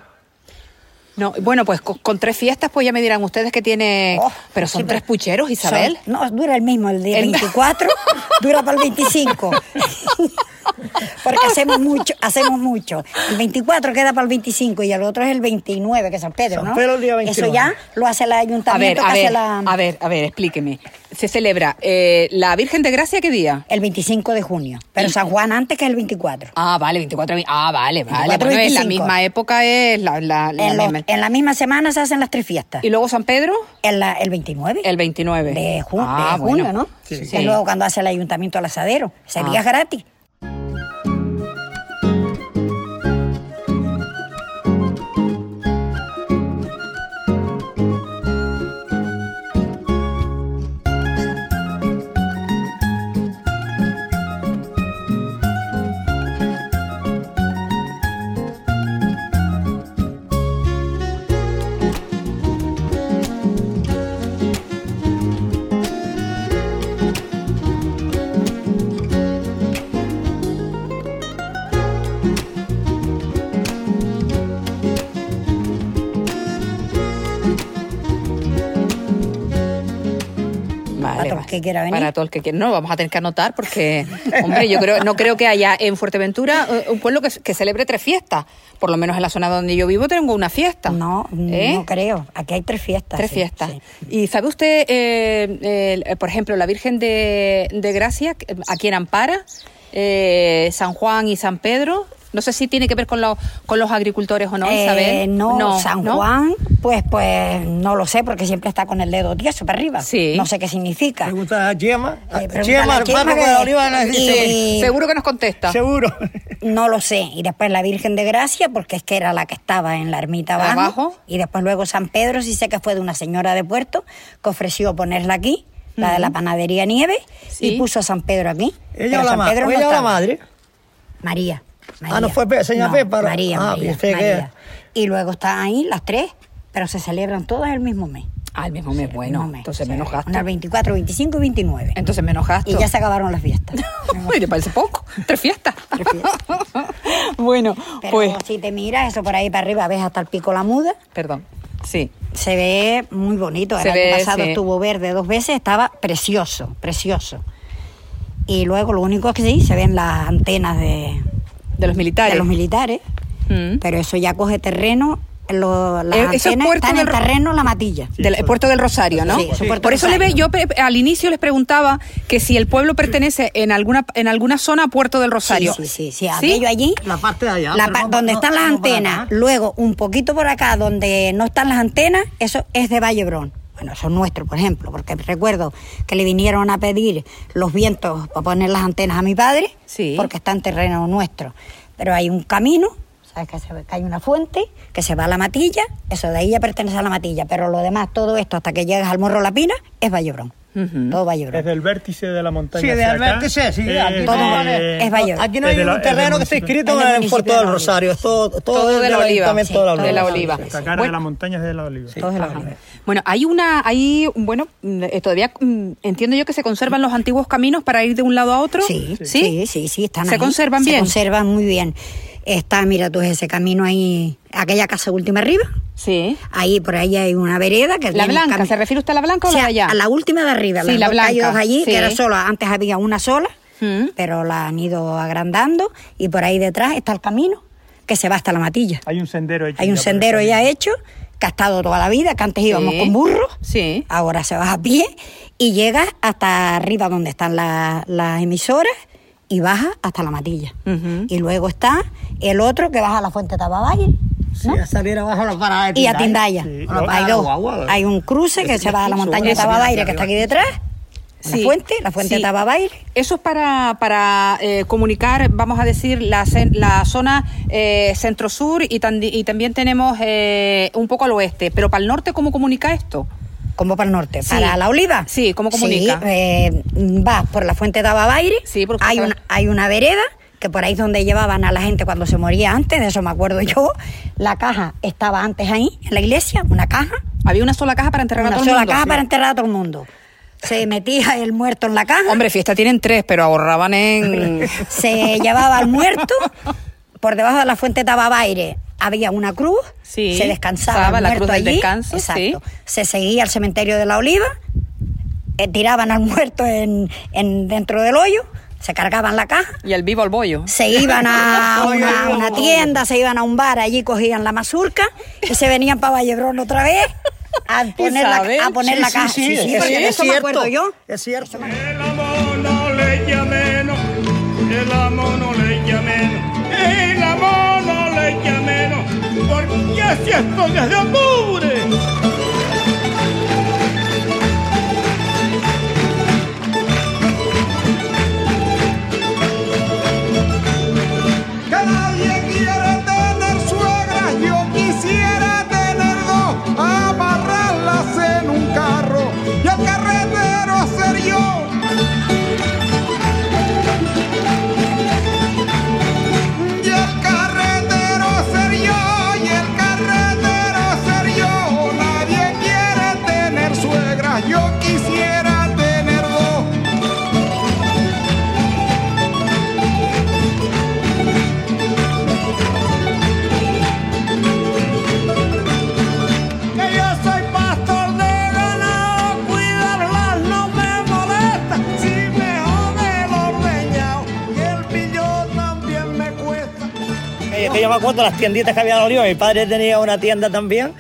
No, bueno, pues con, con tres fiestas, pues ya me dirán ustedes que tiene. Oh, pero son Sí, tres pero- pucheros, Isabel. Son- no, dura el mismo, el día El- 24 dura para el 25. Porque hacemos mucho, hacemos mucho. El 24 queda para el 25 y el otro es el 29, que es San Pedro, San ¿no? Pedro el día Eso 29. ya lo hace el A ver, ayuntamiento, a que hace ver, la... a ver, a ver, explíqueme. se celebra eh, la Virgen de Gracia, ¿qué día? El 25 de junio. Pero San Juan antes que el 24. Ah, vale, 24 de- Ah, vale, vale. 24, Bueno, en la 25. misma época es la, la- la En, los- misma. en la misma semana se hacen las tres fiestas. ¿Y luego San Pedro? En la- el 29. El 29. de, ju- Ah, de junio, bueno. ¿no? Sí. Es luego cuando hace el ayuntamiento al asadero. Ese Ah. día es gratis. Que quiera venir. Para todo el que quiera. No, vamos a tener que anotar porque, hombre, yo creo, no creo que haya en Fuerteventura eh, un pueblo que, que celebre tres fiestas. Por lo menos en la zona donde yo vivo tengo una fiesta. No, ¿Eh? no creo. Aquí hay tres fiestas. Tres sí, fiestas. sí. ¿Y sabe usted, eh, por ejemplo, la Virgen de, de Gracia, a quien ampara, San Juan y San Pedro? No sé si tiene que ver con, los con los agricultores o no, Eh, Isabel. no, San ¿no? Juan, pues, pues no lo sé porque siempre está con el dedo tieso para arriba. Sí. No sé qué significa. Pregunta a Chema. Eh, Chema, Chema que- de Oliva y- Seguro que nos contesta. Seguro. No lo sé. Y después la Virgen de Gracia, porque es que era la que estaba en la ermita abajo. Abajo. Y después luego San Pedro, sí sé que fue de una señora de Puerto que ofreció ponerla aquí, la de la panadería Nieve, Sí. y puso a San Pedro aquí. Ella o la, San ma- Pedro no ella la madre. María. Ah, no fue Pe- señora No, Pepa. María, Ah, María, pensé que- María. Y luego están ahí las tres, pero se celebran todas el mismo mes. Ah, el mismo mes, El bueno. mismo mes. Entonces Sí. menos gasto. Una el 24, 25 y 29. Entonces menos gasto. Y ya se acabaron las fiestas. Le parece poco. Tres fiestas. Tres fiestas. bueno, Pero pues. si te miras eso por ahí para arriba, ves hasta el pico la muda. Perdón. Sí. Se ve muy bonito. Se el ve, año pasado sí. estuvo verde dos veces, estaba precioso, precioso. Y luego lo único que sí, se ven las antenas de, De los militares. de los militares, Mm. pero eso ya coge terreno. lo- las Eh, eso es Puerto están en del Ro- terreno la matilla. Del Puerto del Rosario, ¿no? Sí, eso es Puerto Por eso le ve, yo al inicio les preguntaba que si el pueblo pertenece en alguna en alguna zona a Puerto del Rosario. Sí, sí, sí, sí, aquello allí. La parte de allá. la pero pa- no- donde no- están las no antenas, luego un poquito por acá donde no están las antenas, eso es de Vallebrón. Bueno, eso es nuestro, por ejemplo, porque recuerdo que le vinieron a pedir los vientos para poner las antenas a mi padre, Sí. porque está en terreno nuestro. Pero hay un camino, ¿sabes? Que, se ve- que hay una fuente, que se va a la matilla, eso de ahí ya pertenece a la matilla, pero lo demás, todo esto hasta que llegas al Morro La Pina, es Vallebrón. Todo Vallebrón. Desde el vértice de la montaña. Sí, de hacia acá, vértice, sí, eh, aquí todo de- es Vallebrón. Aquí no hay Desde la- un terreno desde el que esté inscrito En el el Puerto de del la Rosario. Es todo, todo, Todo de la Oliva. Sí, de la de la Oliva. La Bueno. de la montaña es de la oliva. Todo es la Ajá. Oliva. Bueno, hay una, hay, bueno, eh, todavía mm, entiendo yo que se conservan los antiguos caminos para ir de un lado a otro. Sí, sí, sí, sí, están ¿Se ahí. conservan Se bien? conservan muy bien. Está, mira tú, ese camino ahí, aquella casa última arriba. Sí. Ahí, por ahí hay una vereda que La tiene blanca, cami- ¿se refiere usted a la blanca o, sea, la de allá? a la última de arriba, Sí, la que hay blanca, dos allí, sí. que era sola, antes había una sola, Mm. pero la han ido agrandando y por ahí detrás está el camino que se va hasta la matilla. Hay un sendero hecho. Hay un ya sendero ya hecho, que ha estado toda la vida, que antes íbamos con burros, Sí. ahora se va a pie y llegas hasta arriba donde están la- las emisoras y baja hasta la matilla. Y luego está el otro que baja a la fuente Tababayer Sí, a salir abajo a la parada de y a Tindaya. Tindaya. Sí. Bueno, Hay dos. Hay un cruce que se va a la montaña de mira, que está aquí arriba. La fuente, la fuente Sí. de Tababayer. Eso es para, para eh, comunicar, vamos a decir, la, la zona eh, centro-sur y, también tenemos eh, un poco al oeste. Pero para el norte, ¿cómo comunica esto? Como para el norte. Sí. ¿Para la oliva? Sí, ¿cómo comunica? Sí, eh, vas por la fuente de Ababaire. Sí, hay, una, hay una vereda que por ahí es donde llevaban a la gente cuando se moría antes, de eso me acuerdo yo. La caja estaba antes ahí, en la iglesia, una caja. Había una sola caja para enterrar a Una todo el sola mundo. caja para enterrar a todo el mundo. Se metía el muerto en la caja. Hombre, fiesta tienen tres, pero ahorraban en... se llevaba al muerto, por debajo de la fuente de Tababaire había una cruz, Sí, se descansaba estaba el la muerto cruz del allí, descanso, exacto. sí. Se seguía al cementerio de la Oliva, eh, tiraban al muerto en, en- dentro del hoyo, se cargaban la caja, y el vivo al bollo. se iban a una, una tienda, se iban a un bar, allí cogían la mazurca y se venían para Vallebrón otra vez a poner, la, a poner Sí, la sí, caja. sí, Sí, sí, es- de es eso me acuerdo cierto, yo. Es cierto. El amor no le llame el amor no le llame el amor no le llame menos, porque así estoy desde octubre. Que yo quisiera tener dos. Que yo soy pastor de ganado, cuidarlas no me molesta. Si me jode el ordeñado, y el pillo también me cuesta. Que, que yo me acuerdo las tienditas que había en Oliva. Mi padre tenía una tienda también.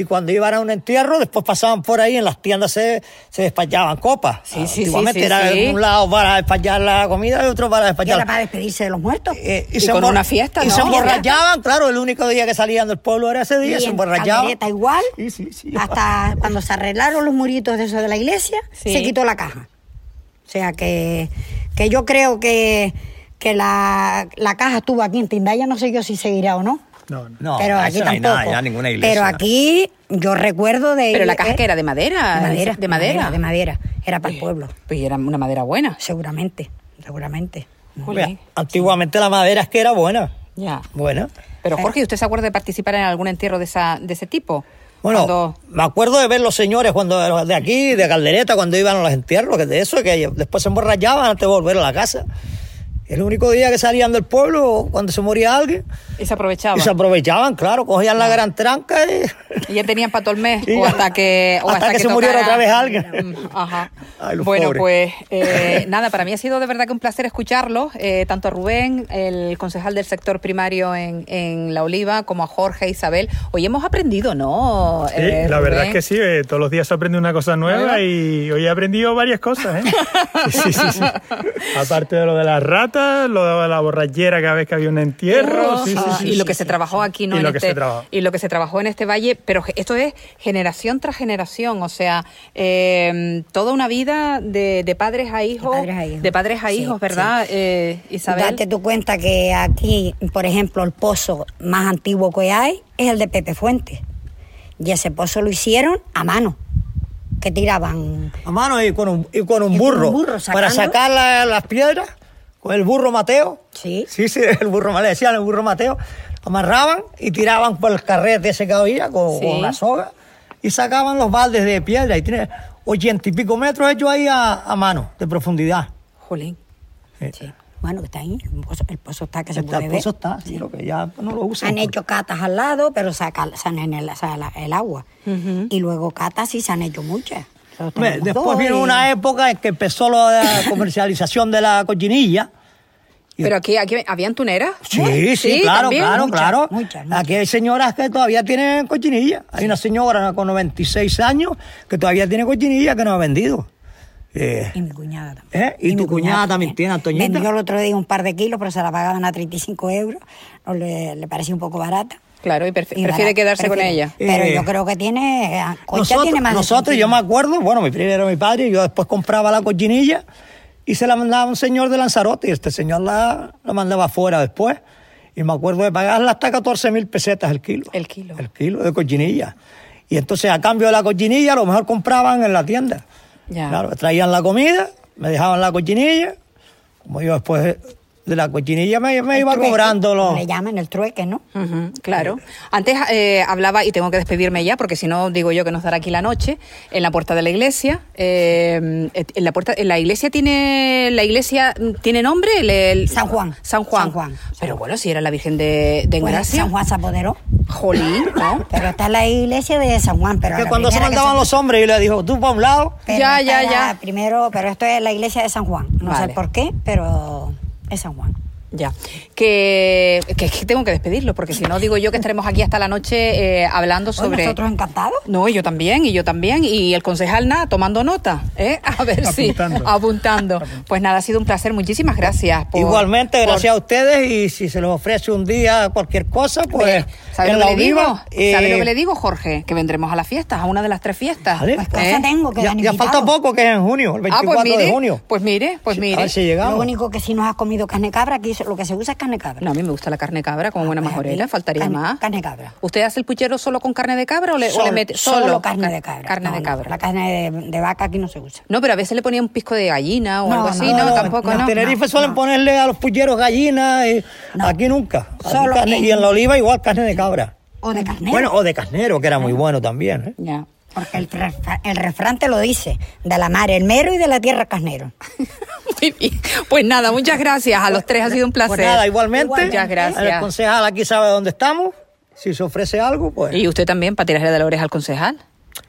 Y cuando iban a un entierro, después pasaban por ahí, en las tiendas se, se despachaban copas. Sí, sí, sí, Antiguamente sí, era de un lado para despachar la comida y otro para Y despachar era para despedirse de los muertos. Eh, Y se con una fiesta, Y ¿no? se emborrachaban, claro, el único día que salían del pueblo era ese día, Y se emborrachaban. Igual. Sí, sí, sí. Hasta cuando se arreglaron los muritos de eso de la iglesia, Sí. se quitó la caja. O sea que, que yo creo que, que la, la caja estuvo aquí en Tindaya, no sé yo si seguirá o no. No, no. Pero aquí no hay tampoco. nada, ya ninguna iglesia. Pero aquí yo recuerdo de. Pero la caja que era de madera. De madera. De madera. De madera. Era para el pueblo. Pues era una madera buena. Seguramente. Seguramente. Antiguamente la madera es que era buena. Ya. Buena. Pero Jorge, ¿usted se acuerda de participar en algún entierro de, esa, de ese tipo? Bueno, Cuando- me acuerdo de ver los señores cuando de aquí, de Caldereta, cuando iban a los entierros, que de eso, que después se emborrachaban antes de volver a la casa. El único día que salían del pueblo, cuando se moría alguien, Y se aprovechaba. y se aprovechaban, claro, cogían la gran tranca y... Y ya tenían para todo el mes, Sí, o hasta que, o hasta que se muriera otra vez alguien. Mm, Ajá. Ay, bueno, pobres. pues eh, nada, para mí ha sido de verdad que un placer escucharlo, eh, tanto a Rubén, el concejal del sector primario en, en La Oliva, como a Jorge e Isabel. Hoy hemos aprendido, ¿no? Sí, eh, la verdad es que sí, eh, todos los días se aprende una cosa nueva y hoy he aprendido varias cosas. ¿eh? Sí, sí, sí. Aparte de lo de las ratas, lo de la borrachera cada vez que había un entierro. sí, sí, Ah, sí, y sí, lo que sí. se trabajó aquí, ¿no? Y en lo que este, se trabajó. y lo que se trabajó en este valle, pero esto es generación tras generación, o sea, eh, toda una vida de, de padres a hijos, padres a hijos. de padres a Sí, hijos, ¿verdad, eh, Isabel? Date tu cuenta que aquí, por ejemplo, el pozo más antiguo que hay es el de Pepe Fuentes. Y ese pozo lo hicieron a mano. Que tiraban. A mano y con un, y con un Y con burro. un burro para sacar la- las piedras, con el burro Mateo. Sí. Sí, sí, el burro, le decían el burro Mateo. Amarraban y tiraban por el carrete ese que había con, Sí. con la soga y sacaban los baldes de piedra. Y tiene ochenta y pico metros hechos ahí a, a mano, de profundidad. Jolín. Sí. Bueno, que está ahí. El pozo, el pozo está que se El puede ver. pozo está, sí, lo que ya no lo usan. Han hecho catas al lado, pero sacan, sacan el, el agua. Y luego catas sí se han hecho muchas. Hombre, Después vino y- una época en que empezó la comercialización de la cochinilla. Pero aquí, aquí habían tuneras. Sí, sí, claro, también. claro, muchas, claro. muchas, muchas. Aquí hay señoras que todavía tienen cochinilla. Hay una señora con 96 años que todavía tiene cochinilla que no ha vendido. Eh, Y mi cuñada también. ¿Eh? ¿Y tu cuñada también tiene, Antoñita? Vendió el otro día un par de kilos, pero se la pagaban a 35 euros. No le, le parecía un poco barata. Claro, y pref- Y prefiere quedarse con ella. Pero Eh, yo creo que tiene. Concha nosotros, tiene más nosotros, 100 yo me acuerdo, bueno, mi primero mi padre, y yo después compraba la cochinilla y se la mandaba a un señor de Lanzarote y este señor la, la mandaba afuera después. Y me acuerdo de pagarla hasta 14 mil pesetas el kilo. El kilo. El kilo de cochinilla. Y entonces a cambio de la cochinilla a lo mejor compraban en la tienda. Ya. Claro, traían la comida, me dejaban la cochinilla, como yo después de la cochinilla me, me iba trueque, cobrando los... Le llaman el trueque, ¿no? Claro. Antes eh, hablaba, y tengo que despedirme ya, porque si no, digo yo que nos dará aquí la noche, en la puerta de la iglesia. eh, en la puerta, en la iglesia tiene, la iglesia tiene nombre, el, el- San Juan. San Juan. San Juan. Pero bueno, si era la Virgen de, de Pues Engracia. San Juan se apoderó. Jolín, ¿no? Pero está la iglesia de San Juan. Pero que cuando se mandaban los hombres y le dijo, tú para un lado, Pero Ya, ya, ya. Primero, pero esto es la iglesia de San Juan. No Vale. sé por qué, pero es San Juan. Ya, que, que es que tengo que despedirlo, porque si no digo yo que estaremos aquí hasta la noche eh, hablando Pues sobre... nosotros encantados. No, y yo también, y yo también, y el concejal nada, tomando nota, ¿eh? A ver si... Apuntando. Apuntando. Pues nada, ha sido un placer, muchísimas gracias. por- Igualmente, por- gracias a ustedes y si se les ofrece un día cualquier cosa, pues ¿Sabes en lo la que le digo? Eh, ¿Sabes lo que le digo, Jorge? Que vendremos a las fiestas, a una de las tres fiestas. Vale. Pues cosa tengo que ya, falta poco, que es en junio, el Ah, 24 pues mire, de junio. pues mire, pues mire. A ver si llegamos. Lo único que si nos has comido carne cabra, aquí lo que se usa es carne cabra. No, a mí me gusta la carne cabra como buena pues majorera, faltaría carne- más. carne cabra. ¿Usted hace el puchero solo con carne de cabra o le, o le Solo- mete solo, carne Car- de cabra. Carne No, de no, cabra. La carne de, de vaca aquí no se usa. No, pero a veces le ponía un pisco de gallina o No, algo así, no, no, no, tampoco, en no. Tenerife no, suelen no. ponerle a los pulleros gallinas, y No. aquí nunca. Aquí Solo carne- en- Y en la oliva igual carne de cabra. O de carnero. Bueno, o de carnero, que era muy bueno también. ¿eh? Ya. Porque el, refra- el refrán te lo dice, de la mar el mero y de la tierra carnero. Muy bien. Pues nada, muchas gracias a los tres, ha sido un placer. Pues nada, igualmente. Muchas gracias. El concejal aquí sabe dónde estamos. Si se ofrece algo, pues. Y usted también, para tirarle de la oreja al concejal.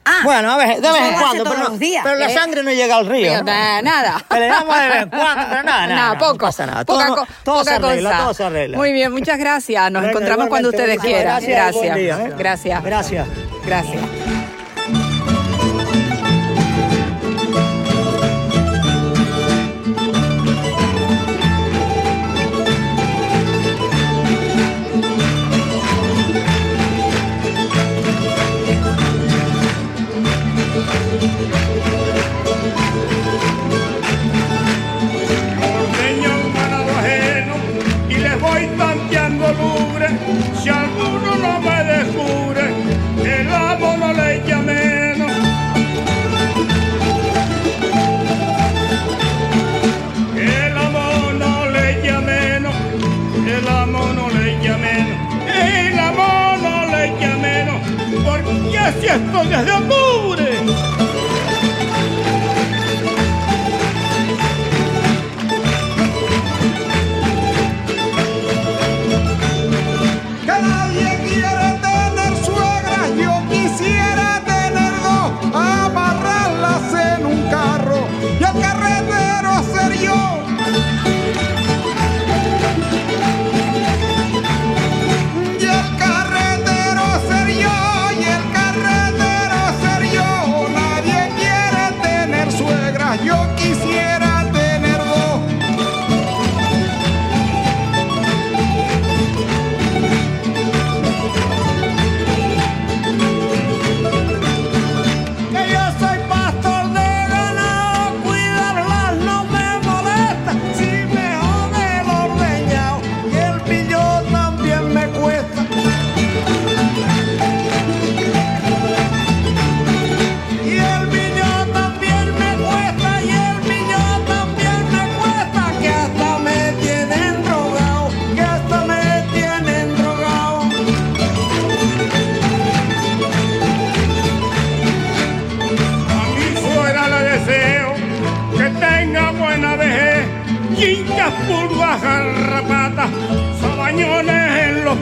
Ah, Bueno, a ver, de eso vez en cuando, todos pero, no- los días. pero la Eh, sangre no llega al río. ¿no? Nada, nada. Le damos de vez en cuando, pero nada, nada. Nada, no poco. pasa nada. Poca, Todo, todo poca se arregla, cosa. todo se arregla. Muy bien, muchas gracias. Nos Venga, encontramos cuando ustedes quieran. gracias Gracias. día, ¿eh? Gracias. Gracias. Gracias. El amo no le echa menos, el amo no le echa menos, porque así estoy desde octubre.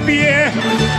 En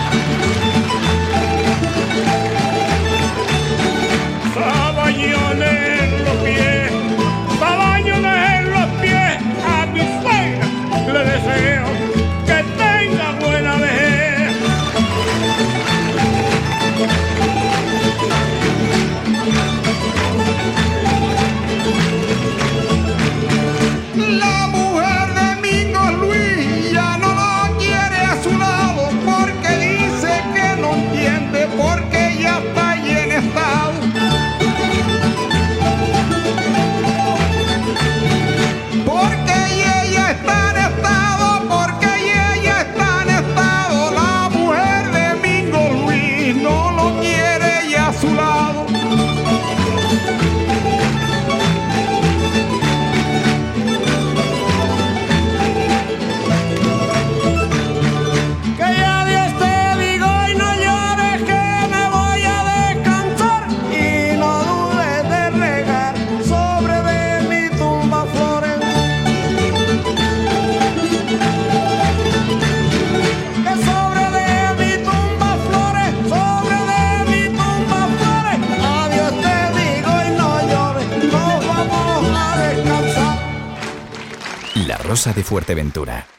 Rosa de Fuerteventura.